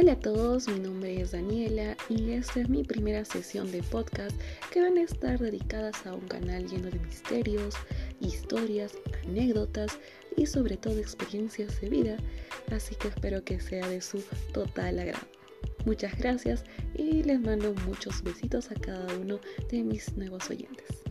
Hola a todos, mi nombre es Daniela y esta es mi primera sesión de podcast que van a estar dedicadas a un canal lleno de misterios, historias, anécdotas y sobre todo experiencias de vida, así que espero que sea de su total agrado. Muchas gracias y les mando muchos besitos a cada uno de mis nuevos oyentes.